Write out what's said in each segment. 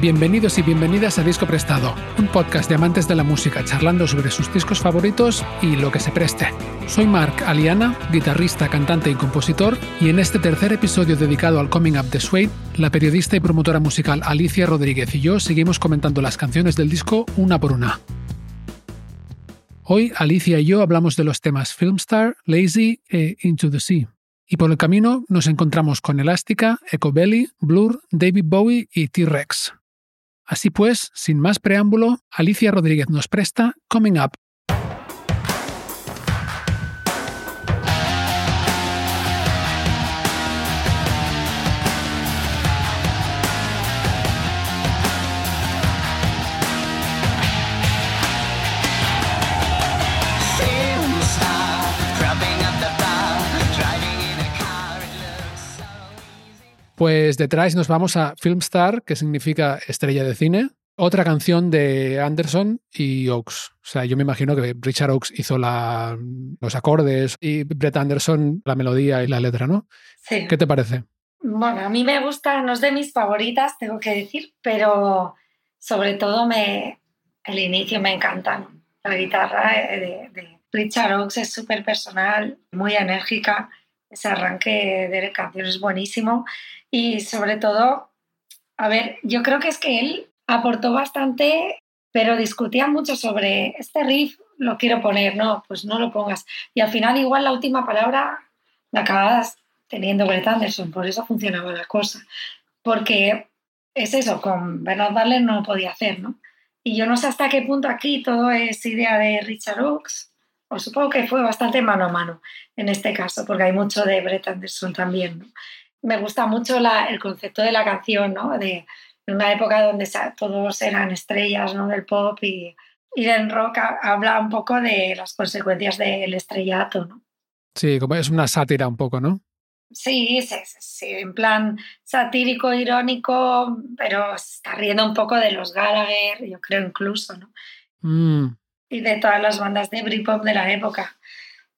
Bienvenidos y bienvenidas a Disco Prestado, un podcast de amantes de la música charlando sobre sus discos favoritos y lo que se preste. Soy Mark Aliana, guitarrista, cantante y compositor, y en este tercer episodio dedicado al Coming Up de Suede, la periodista y promotora musical Alicia Rodríguez y yo seguimos comentando las canciones del disco una por una. Hoy Alicia y yo hablamos de los temas Filmstar, Lazy e Into the Sea. Y por el camino nos encontramos con Elástica, Ecobelly, Blur, David Bowie y T-Rex. Así pues, sin más preámbulo, Alicia Rodríguez nos presta Coming Up, Pues detrás nos vamos a Filmstar, que significa estrella de cine. Otra canción de Anderson y Oaks. O sea, yo me imagino que Richard Oaks hizo los acordes y Brett Anderson la melodía y la letra, ¿no? Sí. ¿Qué te parece? Bueno, a mí me gusta, no es de mis favoritas, tengo que decir, pero sobre todo me, el inicio me encanta. La guitarra de, de Richard Oaks es súper personal, muy enérgica. Ese arranque de canción es buenísimo. Y sobre todo, a ver, yo creo que es que él aportó bastante, pero discutía mucho sobre este riff, lo quiero poner, no, pues no lo pongas. Y al final igual la última palabra la acabas teniendo Brett Anderson, por eso funcionaba la cosa. Porque es eso, con Bernard Darler no podía hacer, ¿no? Y yo no sé hasta qué punto aquí todo es idea de Richard Oaks, supongo que fue bastante mano a mano en este caso, porque hay mucho de Brett Anderson también, ¿no? me gusta mucho el concepto de la canción, ¿no? De, una época donde todos eran estrellas, ¿no? Del pop y, y del rock habla un poco de las consecuencias del estrellato, ¿no? Sí, como es una sátira un poco, ¿no? Sí, sí, sí, en plan satírico, irónico, pero está riendo un poco de los Gallagher, yo creo incluso, ¿no? Mm. Y de todas las bandas de Britpop de la época.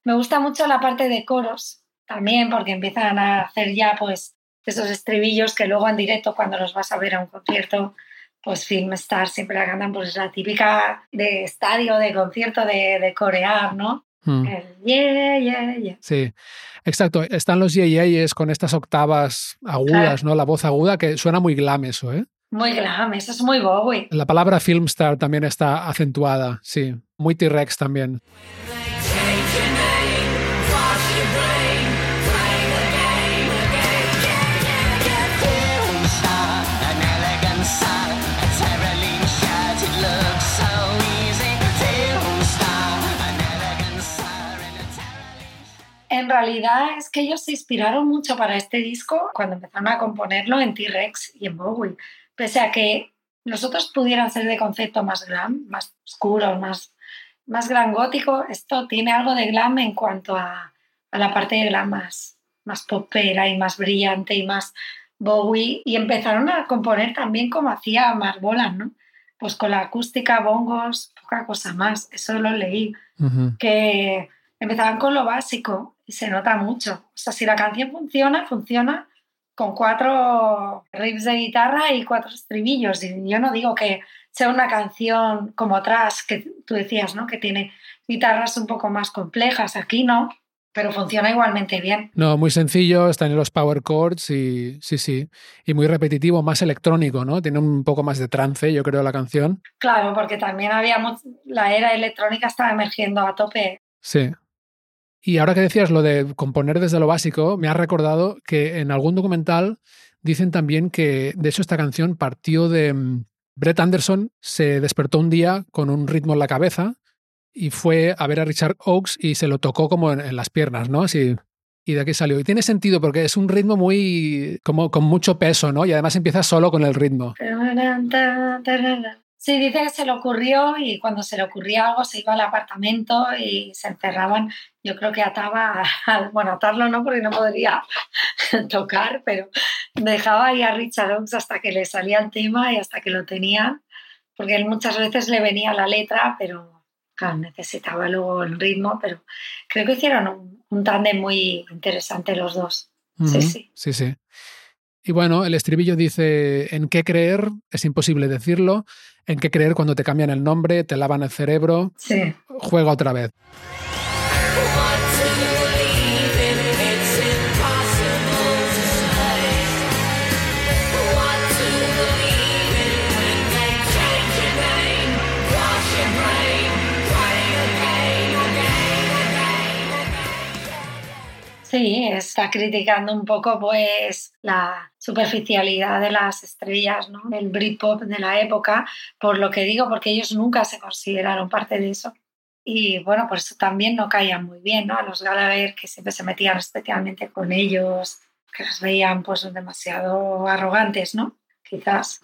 Me gusta mucho la parte de coros, también porque empiezan a hacer ya pues esos estribillos que luego en directo cuando los vas a ver a un concierto pues Filmstar siempre la cantan pues la típica de estadio, de concierto de, de corear, ¿no? Hmm. yeah, yeah, yeah. Sí, exacto. Están los yeah, con estas octavas agudas, ¿no? La voz aguda que suena muy glam eso, ¿eh? Muy glam, eso es muy Bowie. La palabra Filmstar también está acentuada, sí. Muy T-Rex también. En realidad es que ellos se inspiraron mucho para este disco cuando empezaron a componerlo en T-Rex y en Bowie. Pese a que los otros pudieran ser de concepto más glam, más oscuro, más, más gran gótico, esto tiene algo de glam en cuanto a, a la parte de glam más, más popera y más brillante y más Bowie. Y empezaron a componer también como hacía Mark Bolan, ¿no? Pues con la acústica, bongos, poca cosa más. Eso lo leí. Que empezaban con lo básico y se nota mucho. O sea, si la canción funciona, funciona con cuatro riffs de guitarra y cuatro estribillos. Y yo no digo que sea una canción como atrás, que tú decías, ¿no? Que tiene guitarras un poco más complejas. Aquí no, pero funciona igualmente bien. No, muy sencillo, está en los power chords y sí, sí. Y muy repetitivo, más electrónico, ¿no? Tiene un poco más de trance, yo creo, la canción. Claro, porque también había la era electrónica estaba emergiendo a tope. Sí. Y ahora que decías lo de componer desde lo básico, me ha recordado que en algún documental dicen también que, de hecho, esta canción partió de... Mm, Brett Anderson se despertó un día con un ritmo en la cabeza y fue a ver a Richard Oakes y se lo tocó como en, las piernas, ¿no? Así, y de aquí salió. Y tiene sentido porque es un ritmo muy, como con mucho peso, ¿no? Y además empieza solo con el ritmo. Sí, dice que se le ocurrió y cuando se le ocurría algo se iba al apartamento y se encerraban. Yo creo que ataba, bueno, atarlo no porque no podría tocar, pero dejaba ahí a Richard Oakes hasta que le salía el tema y hasta que lo tenía, porque él muchas veces le venía la letra, pero claro, necesitaba luego el ritmo, pero creo que hicieron un, un tándem muy interesante los dos. Sí, sí. Sí, sí. Y bueno, el estribillo dice, ¿en qué creer? Es imposible decirlo. ¿En qué creer cuando te cambian el nombre, te lavan el cerebro? Sí. Juega otra vez. Sí, está criticando un poco pues la superficialidad de las estrellas, ¿no? El Britpop de la época, por lo que digo, porque ellos nunca se consideraron parte de eso. Y bueno, por eso también no caían muy bien, ¿no? A los Gallagher, que siempre se metían especialmente con ellos, que los veían pues demasiado arrogantes, ¿no? Quizás.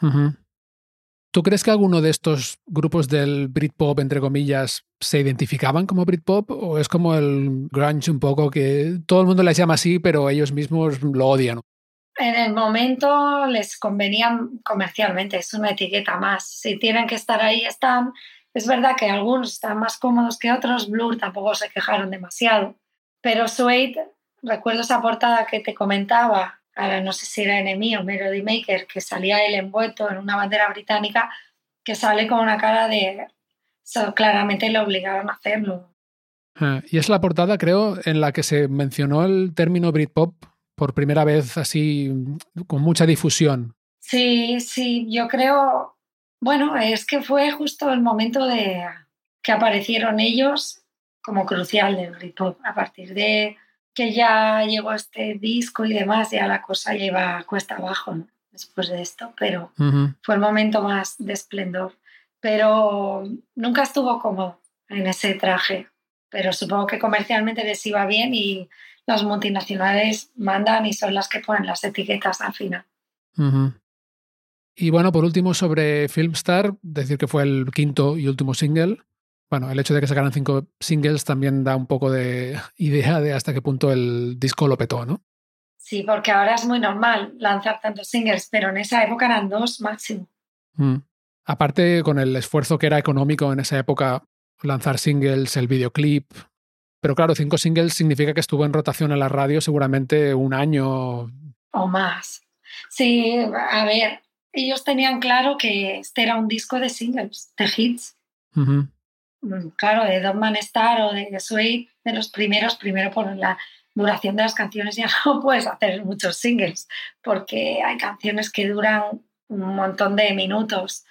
¿Tú crees que alguno de estos grupos del Britpop, entre comillas, se identificaban como Britpop? ¿O es como el grunge un poco que todo el mundo les llama así, pero ellos mismos lo odian? En el momento les convenía comercialmente, es una etiqueta más. Si tienen que estar ahí, están. Es verdad que algunos están más cómodos que otros, Blur tampoco se quejaron demasiado. Pero Suede, recuerdo esa portada que te comentaba, ahora no sé si era Enemy o Melody Maker, que salía él envuelto en una bandera británica que sale con una cara de... claramente le obligaron a hacerlo. Ah, y es la portada, creo, en la que se mencionó el término Britpop por primera vez así con mucha difusión. Sí, sí, yo creo, bueno, es que fue justo el momento de que aparecieron ellos como crucial del Britpop. A partir de que ya llegó este disco y demás, ya la cosa lleva cuesta abajo después de esto, pero fue el momento más de esplendor. Pero nunca estuvo cómodo en ese traje, pero supongo que comercialmente les iba bien y las multinacionales mandan y son las que ponen las etiquetas al final. Y bueno, por último, sobre Filmstar, decir que fue el quinto y último single. Bueno, el hecho de que sacaran cinco singles también da un poco de idea de hasta qué punto el disco lo petó, ¿no? Sí, porque ahora es muy normal lanzar tantos singles, pero en esa época eran dos máximo. Mm. Aparte, con el esfuerzo que era económico en esa época, lanzar singles, el videoclip. Pero claro, cinco singles significa que estuvo en rotación en la radio seguramente un año. O más. Sí, a ver, ellos tenían claro que este era un disco de singles, de hits. Mm, claro, de Don Man Star o de Suede, de los primeros, primero por la duración de las canciones ya no puedes hacer muchos singles, porque hay canciones que duran un montón de minutos,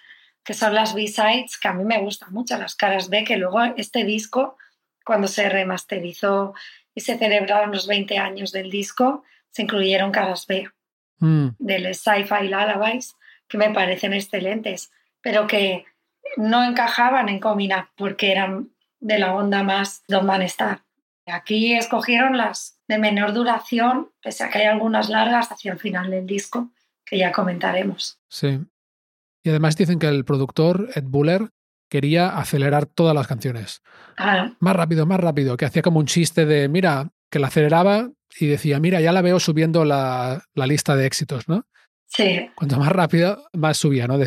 que son las B-sides, que a mí me gustan mucho, las caras B, que luego este disco, cuando se remasterizó y se celebraron los 20 años del disco, se incluyeron caras B mm. del Sci-Fi Lullabies, que me parecen excelentes, pero que no encajaban en Comina porque eran de la onda más Don Star. Aquí escogieron las de menor duración, pese a que hay algunas largas hacia el final del disco, que ya comentaremos. Sí. Y además dicen que el productor, Ed Buller, quería acelerar todas las canciones. Más rápido, más rápido, que hacía como un chiste de, mira, que la aceleraba y decía, mira, ya la veo subiendo la, la lista de éxitos, ¿no? Sí. Cuanto más rápido, más subía, ¿no?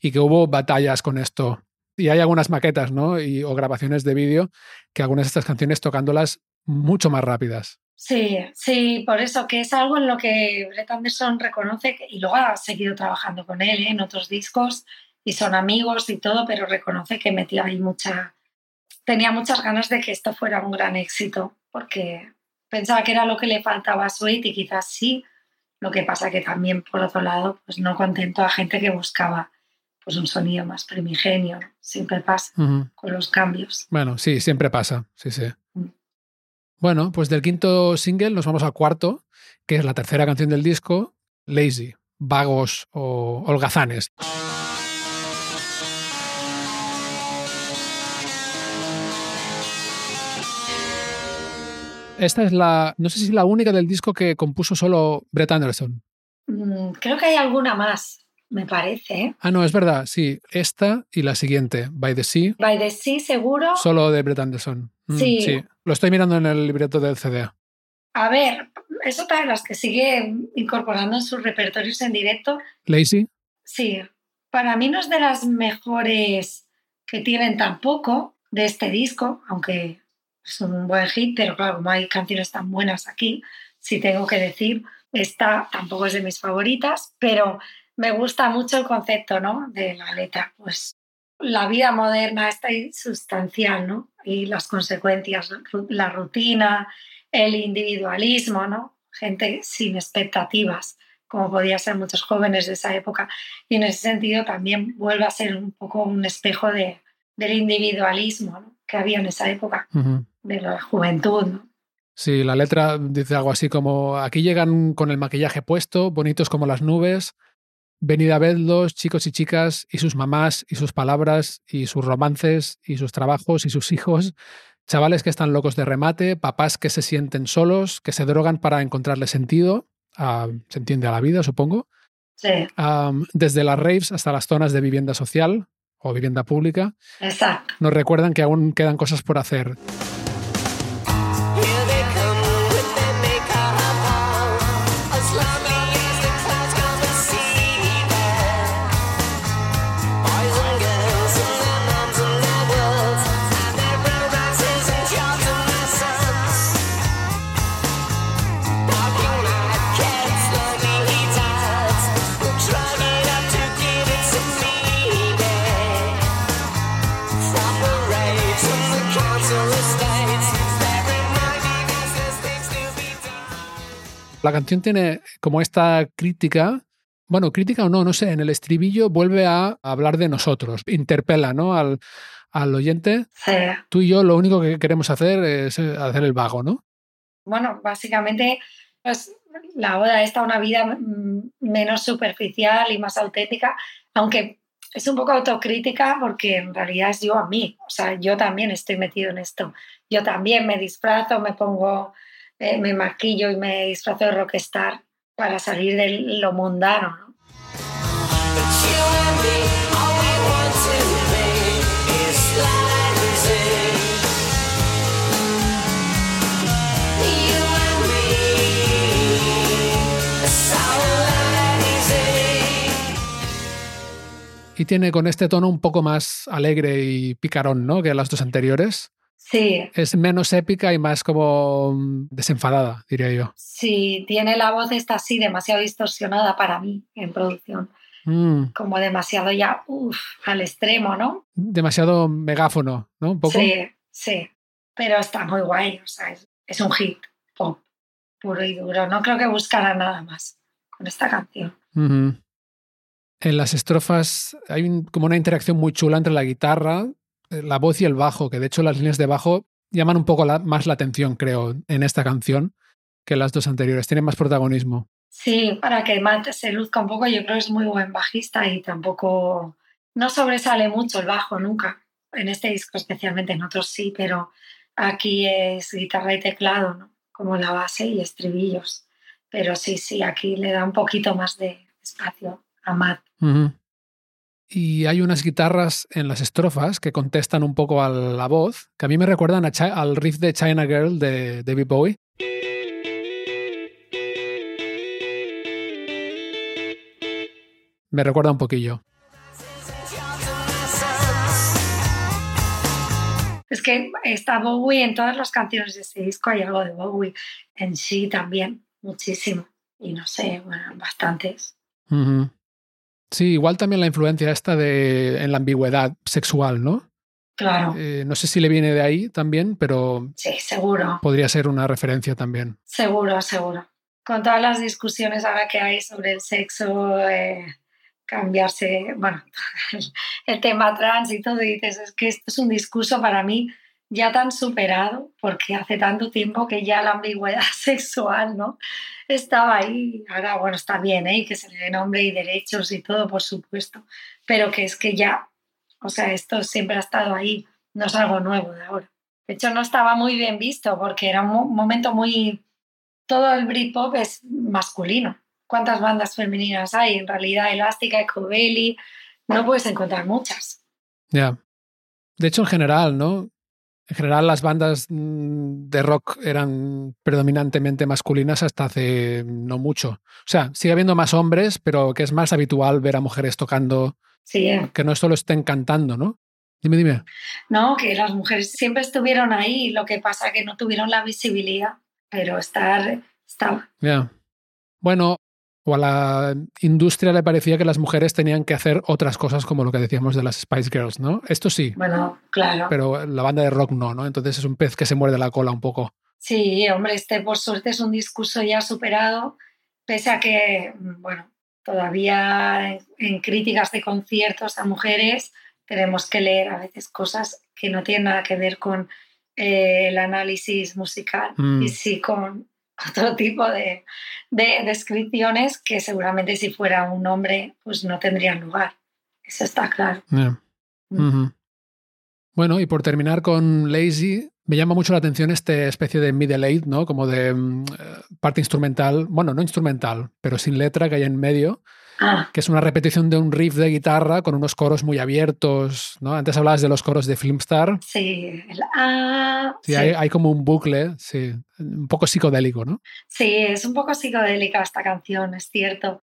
y que hubo batallas con esto. Y hay algunas maquetas, ¿no? Y, o grabaciones de vídeo que algunas de estas canciones tocándolas mucho más rápidas. Sí, sí, por eso que es algo en lo que Brett Anderson reconoce y luego ha seguido trabajando con él ¿eh? en otros discos y son amigos y todo, pero reconoce que metía ahí mucha, tenía muchas ganas de que esto fuera un gran éxito porque pensaba que era lo que le faltaba a Sweet y quizás sí, lo que pasa que también, por otro lado, pues no contento a gente que buscaba pues un sonido más primigenio. Siempre pasa con los cambios. Bueno, sí, siempre pasa. Sí, sí. Mm. Bueno, pues del quinto single nos vamos al cuarto, que es la tercera canción del disco, Lazy, Vagos o Holgazanes. Esta es la, no sé si es la única del disco que compuso solo Brett Anderson. Mm, creo que hay alguna más, me parece. ¿eh? Ah, no, es verdad, sí. Esta y la siguiente, By the Sea. By the Sea, seguro. Solo de Brett Anderson. Mm, sí. Lo estoy mirando en el libreto del CD. A ver, es otra de las que sigue incorporando en sus repertorios en directo. ¿Lazy? Sí. Para mí no es de las mejores que tienen tampoco de este disco, aunque es un buen hit, pero claro, como hay canciones tan buenas aquí, si tengo que decir, Esta tampoco es de mis favoritas, pero me gusta mucho el concepto ¿no? de la letra. Pues la vida moderna está sustancial, ¿no? Y las consecuencias, la rutina, el individualismo, ¿no? Gente sin expectativas, como podía ser muchos jóvenes de esa época. Y en ese sentido también vuelve a ser un poco un espejo de, del individualismo que había en esa época, de la juventud, ¿no? Sí, la letra dice algo así como, aquí llegan con el maquillaje puesto, bonitos como las nubes, venid a verlos, chicos y chicas, y sus mamás, y sus palabras, y sus romances, y sus trabajos, y sus hijos, chavales que están locos de remate, papás que se sienten solos, que se drogan para encontrarle sentido, se entiende a la vida, supongo. Sí. desde las raves hasta las zonas de vivienda social o vivienda pública. Exacto. Nos recuerdan que aún quedan cosas por hacer. La canción tiene como esta crítica, bueno, crítica o no, no sé, en el estribillo vuelve a hablar de nosotros, interpela ¿no? al, al oyente. Sí. Tú y yo lo único que queremos hacer es eh, hacer el vago, ¿no? Bueno, básicamente pues, la oda está una vida mm, menos superficial y más auténtica, aunque es un poco autocrítica porque en realidad es yo a mí, o sea, yo también estoy metido en esto, yo también me disfrazo, me pongo eh, me maquillo y me disfrazo de rockstar para salir de lo mundano. ¿no? Y tiene con este tono un poco más alegre y picarón, ¿no? Que las dos anteriores. Sí. Es menos épica y más como mm, desenfadada, diría yo. Sí, tiene la voz esta así demasiado distorsionada para mí en producción. Mm. Como demasiado ya, uff, al extremo, ¿no? Demasiado megáfono, ¿no? Un poco. Sí, sí. Pero está muy guay, o sea, es, un hit pop puro y duro. No creo que buscara nada más con esta canción. En las estrofas hay como una interacción muy chula entre la guitarra la voz y el bajo, que de hecho las líneas de bajo llaman un poco más la atención, creo, en esta canción que las dos anteriores. Tienen más protagonismo. Sí, para que Matt se luzca un poco, yo creo que es muy buen bajista y tampoco no sobresale mucho el bajo nunca. En este disco especialmente, en otros sí, pero aquí es guitarra y teclado, ¿no? Como la base y estribillos. Pero sí, sí, aquí le da un poquito más de espacio a Matt. Y hay unas guitarras en las estrofas que contestan un poco a la voz, que a mí me recuerdan al riff de China Girl de David Bowie. Me recuerda un poquillo. Es que está Bowie en todas las canciones de este disco, hay algo de Bowie en sí también, muchísimo. Y no sé, bueno, bastantes. Sí, igual también la influencia esta de en la ambigüedad sexual, ¿no? Claro. Eh, no sé si le viene de ahí también, pero. Sí, seguro. Podría ser una referencia también. Seguro, seguro. Con todas las discusiones ahora que hay sobre el sexo, eh, cambiarse, bueno, el, tema trans y todo, y dices, es que esto es un discurso para mí ya tan superado, porque hace tanto tiempo que ya la ambigüedad sexual, ¿no? Estaba ahí, ahora, bueno, está bien, ¿eh? Que se le dé nombre y derechos y todo, por supuesto, pero que es que ya, o sea, esto siempre ha estado ahí, no es algo nuevo de ahora. De hecho, no estaba muy bien visto porque era un momento muy... Todo el Britpop es masculino. ¿Cuántas bandas femeninas hay? En realidad, Elástica, Ecobelly, no puedes encontrar muchas. Ya. De hecho, en general, ¿no? En general, las bandas mm, de rock eran predominantemente masculinas hasta hace no mucho. O sea, sigue habiendo más hombres, pero que es más habitual ver a mujeres tocando. Sí. Que no solo estén cantando, ¿no? Dime, dime. No, que las mujeres siempre estuvieron ahí, lo que pasa que no tuvieron la visibilidad, pero estar, estaba. Ya. Bueno, o a la industria le parecía que las mujeres tenían que hacer otras cosas como lo que decíamos de las Spice Girls, ¿no? Esto sí. Bueno, claro. Pero la banda de rock no, ¿no? Entonces es un pez que se muerde la cola un poco. Sí, hombre, este por suerte es un discurso ya superado, pese a que, bueno, todavía en, críticas de conciertos a mujeres tenemos que leer a veces cosas que no tienen nada que ver con eh, el análisis musical Mm. y sí con otro tipo de, de descripciones que seguramente si fuera un hombre pues no tendrían lugar. Eso está claro. Yeah. Mm. Bueno, y por terminar con Lazy, me llama mucho la atención esta especie de middle eight, ¿no? Como de mm, eh, parte instrumental, bueno, no instrumental, pero sin letra que hay en medio, Ah, que es una repetición de un riff de guitarra con unos coros muy abiertos, ¿no? Antes hablabas de los coros de Filmstar. sí, el ah, Sí, sí. Hay, hay como un bucle, sí, un poco psicodélico, ¿no? Sí, es un poco psicodélica esta canción, es cierto.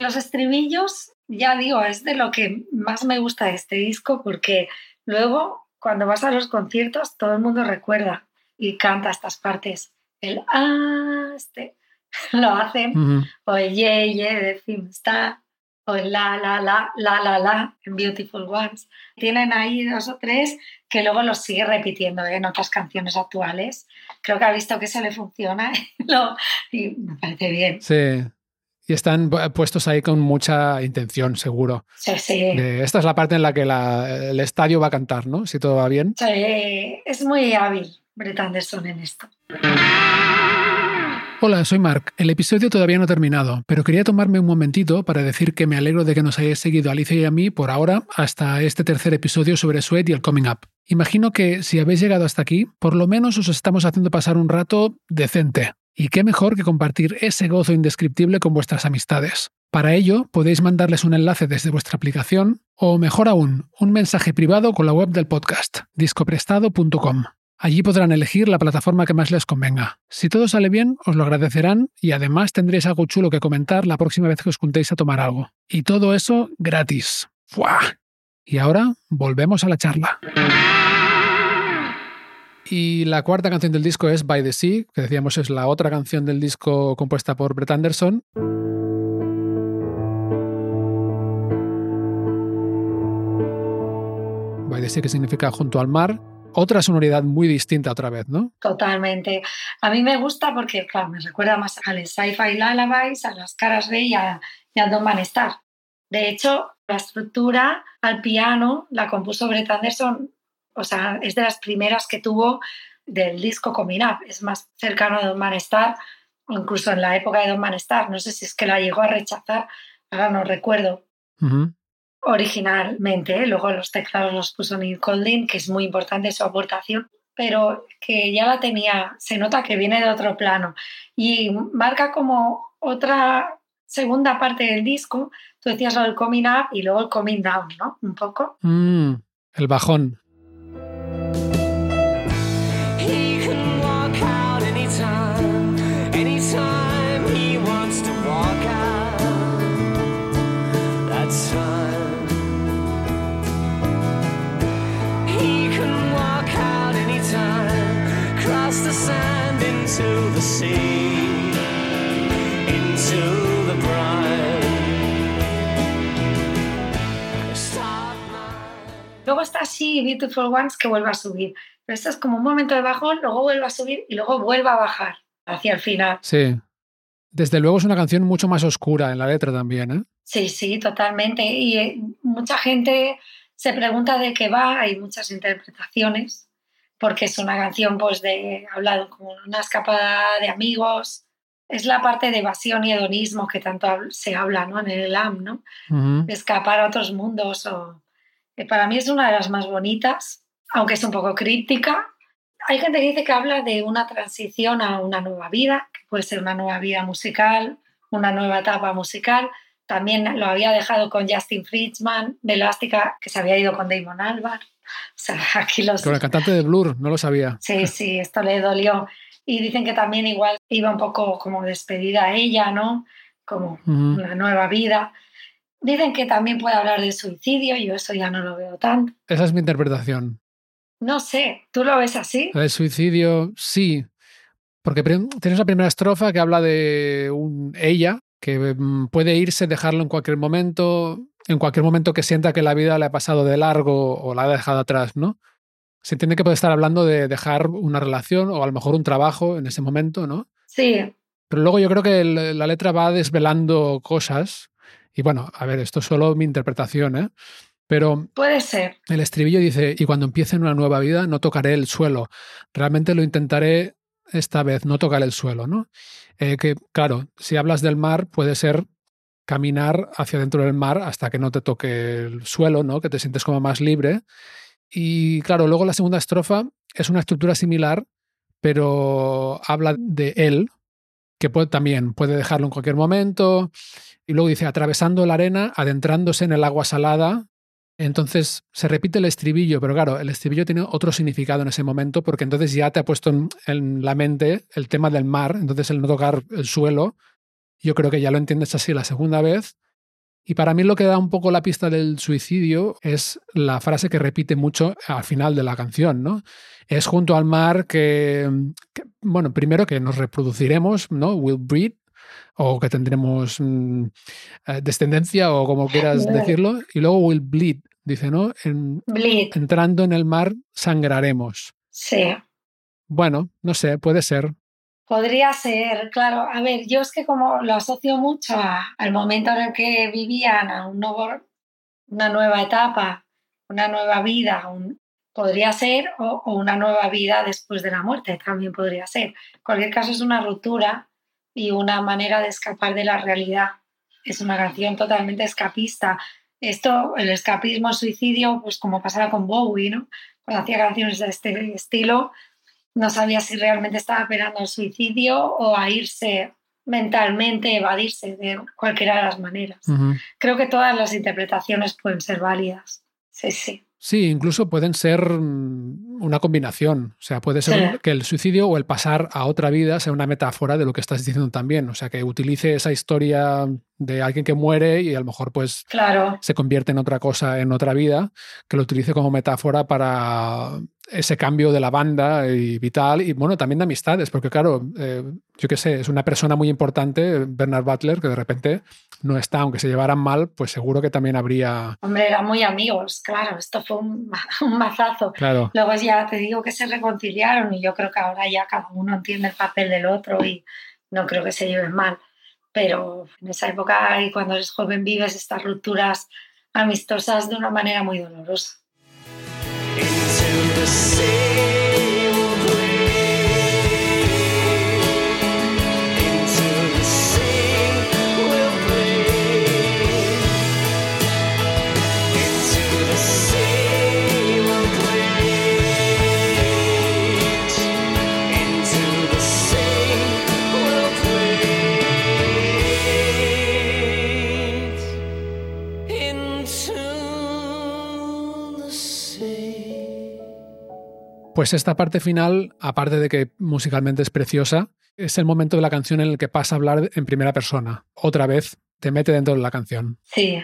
Los estribillos, ya digo, es de lo que más me gusta de este disco porque luego cuando vas a los conciertos todo el mundo recuerda y canta estas partes. El ah, este, lo hacen, o el ye, ye de Filmstar, o el la, la, la, la, la, la en Beautiful Ones. Tienen ahí dos o tres que luego los sigue repitiendo ¿eh? en otras canciones actuales. Creo que ha visto que se le funciona lo- y me parece bien. Sí. Y están pu- puestos ahí con mucha intención, seguro. Sí, sí. Esta es la parte en la que la- el estadio va a cantar, ¿no? Si todo va bien. Sí, es muy hábil Brett Anderson en esto. Hola, soy Mark. El episodio todavía no ha terminado, pero quería tomarme un momentito para decir que me alegro de que nos hayáis seguido a Alicia y a mí por ahora hasta este tercer episodio sobre Sweat y el Coming Up. Imagino que si habéis llegado hasta aquí, por lo menos os estamos haciendo pasar un rato decente. Y qué mejor que compartir ese gozo indescriptible con vuestras amistades. Para ello, podéis mandarles un enlace desde vuestra aplicación o, mejor aún, un mensaje privado con la web del podcast, discoprestado.com. Allí podrán elegir la plataforma que más les convenga. Si todo sale bien, os lo agradecerán y además tendréis algo chulo que comentar la próxima vez que os juntéis a tomar algo. Y todo eso gratis. ¡Fua! Y ahora volvemos a la charla. Y la cuarta canción del disco es By the Sea, que decíamos es la otra canción del disco compuesta por Brett Anderson. By the Sea, que significa junto al mar. Otra sonoridad muy distinta otra vez, ¿no? Totalmente. A mí me gusta porque, claro, me recuerda más al Sci-Fi Lullabies, a las caras B y a, y a Don't Man Star. De hecho, la estructura al piano la compuso Brett Anderson, o sea, es de las primeras que tuvo del disco Coming Up. Es más cercano a Don Man Star, o incluso en la época de Don Man Star. No sé si es que la llegó a rechazar, ahora no recuerdo originalmente. ¿eh? Luego los teclados los puso Neil Colding, que es muy importante su aportación, pero que ya la tenía, se nota que viene de otro plano y marca como otra segunda parte del disco. Tú decías lo del coming up y luego el coming down, ¿no? Un poco. Mm, el bajón. Luego está así Beautiful Ones que vuelve a subir. Pero esto es como un momento de bajón, luego vuelve a subir y luego vuelve a bajar hacia el final. Sí. Desde luego es una canción mucho más oscura en la letra también, ¿eh? Sí, sí, totalmente. Y eh, mucha gente se pregunta de qué va, hay muchas interpretaciones, porque es una canción pues de hablado como una escapada de amigos. Es la parte de evasión y hedonismo que tanto se habla ¿no? en el AM, ¿no? Escapar a otros mundos. O... eh, Para mí es una de las más bonitas, aunque es un poco críptica. Hay gente que dice que habla de una transición a una nueva vida, que puede ser una nueva vida musical, una nueva etapa musical. También lo había dejado con Justin Friedman, de Elástica, que se había ido con Damon Albarn. O sea, aquí los... Con el cantante de Blur, no lo sabía. Sí, sí, esto le dolió. Y dicen que también igual iba un poco como despedida a ella, ¿no? Como Ujú. una nueva vida. Dicen que también puede hablar de suicidio, yo eso ya no lo veo tanto. Esa es mi interpretación. No sé, ¿tú lo ves así? El suicidio, sí. Porque tienes la primera estrofa que habla de un ella que mm, puede irse, dejarlo en cualquier momento, en cualquier momento que sienta que la vida le ha pasado de largo o la ha dejado atrás, ¿no? Se entiende que puede estar hablando de dejar una relación o a lo mejor un trabajo en ese momento, ¿no? Sí, Pero luego yo creo que la letra va desvelando cosas. Y bueno, a ver, esto es solo mi interpretación, ¿eh? Pero puede ser. el estribillo dice, y cuando empiece una nueva vida no tocaré el suelo. Realmente lo intentaré esta vez, no tocar el suelo, ¿no? Eh, que claro, si hablas del mar, puede ser caminar hacia dentro del mar hasta que no te toque el suelo, ¿no? Que te sientes como más libre. Y claro, luego la segunda estrofa es una estructura similar, pero habla de él, que puede, también puede dejarlo en cualquier momento. Y luego dice, atravesando la arena, adentrándose en el agua salada. Entonces se repite el estribillo, pero claro, el estribillo tiene otro significado en ese momento, porque entonces ya te ha puesto en, en la mente el tema del mar, entonces el no tocar el suelo. Yo creo que ya lo entiendes así la segunda vez. Y para mí lo que da un poco la pista del suicidio es la frase que repite mucho al final de la canción, ¿no? Es junto al mar que, que, bueno, primero que nos reproduciremos, ¿no? Will breed, o que tendremos mm, eh, descendencia, o como quieras decirlo, y luego will bleed, dice, ¿no? En- Bleed, entrando en el mar sangraremos. sí. Bueno, no sé, puede ser. Podría ser, claro. A ver, yo es que como lo asocio mucho al momento en el que vivían, a un nuevo, una nueva etapa, una nueva vida, un- podría ser, o, o una nueva vida después de la muerte, también podría ser. En cualquier caso, es una ruptura y una manera de escapar de la realidad. Es una canción totalmente escapista. Esto, el escapismo, el suicidio, pues como pasaba con Bowie, ¿no? Cuando hacía canciones de este estilo, no sabía si realmente estaba esperando el suicidio o a irse mentalmente, evadirse de cualquiera de las maneras. Creo que todas las interpretaciones pueden ser válidas. Sí, sí. Sí, incluso pueden ser mm, una combinación. O sea, puede ser Sí. que el suicidio o el pasar a otra vida sea una metáfora de lo que estás diciendo también. O sea, que utilice esa historia de alguien que muere y a lo mejor pues Claro, se convierte en otra cosa en otra vida, que lo utilice como metáfora para ese cambio de la banda y vital y bueno, también de amistades, porque claro, eh, yo qué sé, es una persona muy importante, Bernard Butler, que de repente no está, aunque se llevaran mal, pues seguro que también habría, hombre, eran muy amigos, claro, esto fue un, un mazazo. claro, Luego ya te digo que se reconciliaron y yo creo que ahora ya cada uno entiende el papel del otro y no creo que se lleven mal. Pero en esa época y cuando eres joven vives estas rupturas amistosas de una manera muy dolorosa. Pues esta parte final, aparte de que musicalmente es preciosa, es el momento de la canción en el que pasa a hablar en primera persona. Otra vez te mete dentro de la canción. Sí,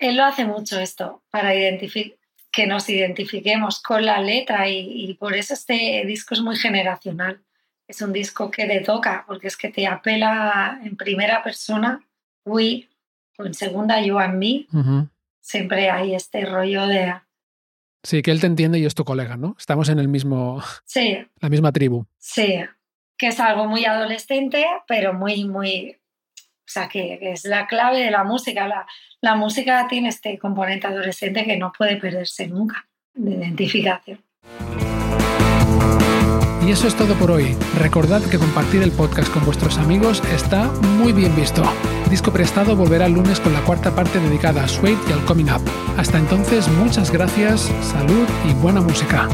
él lo hace mucho esto para que nos identifiquemos con la letra y, y por eso este disco es muy generacional. Es un disco que te toca porque es que te apela en primera persona, we, o en segunda, you and me. Siempre hay este rollo de, Sí, que él te entiende y es tu colega, ¿no? Estamos en el mismo, sí, la misma tribu. sí, que es algo muy adolescente, pero muy, muy, o sea, que, que es la clave de la música. La, la música tiene este componente adolescente que no puede perderse nunca, de identificación. Y eso es todo por hoy. Recordad que compartir el podcast con vuestros amigos está muy bien visto. Disco Prestado volverá el lunes con la cuarta parte dedicada a Suede y al Coming Up. Hasta entonces, muchas gracias, salud y buena música.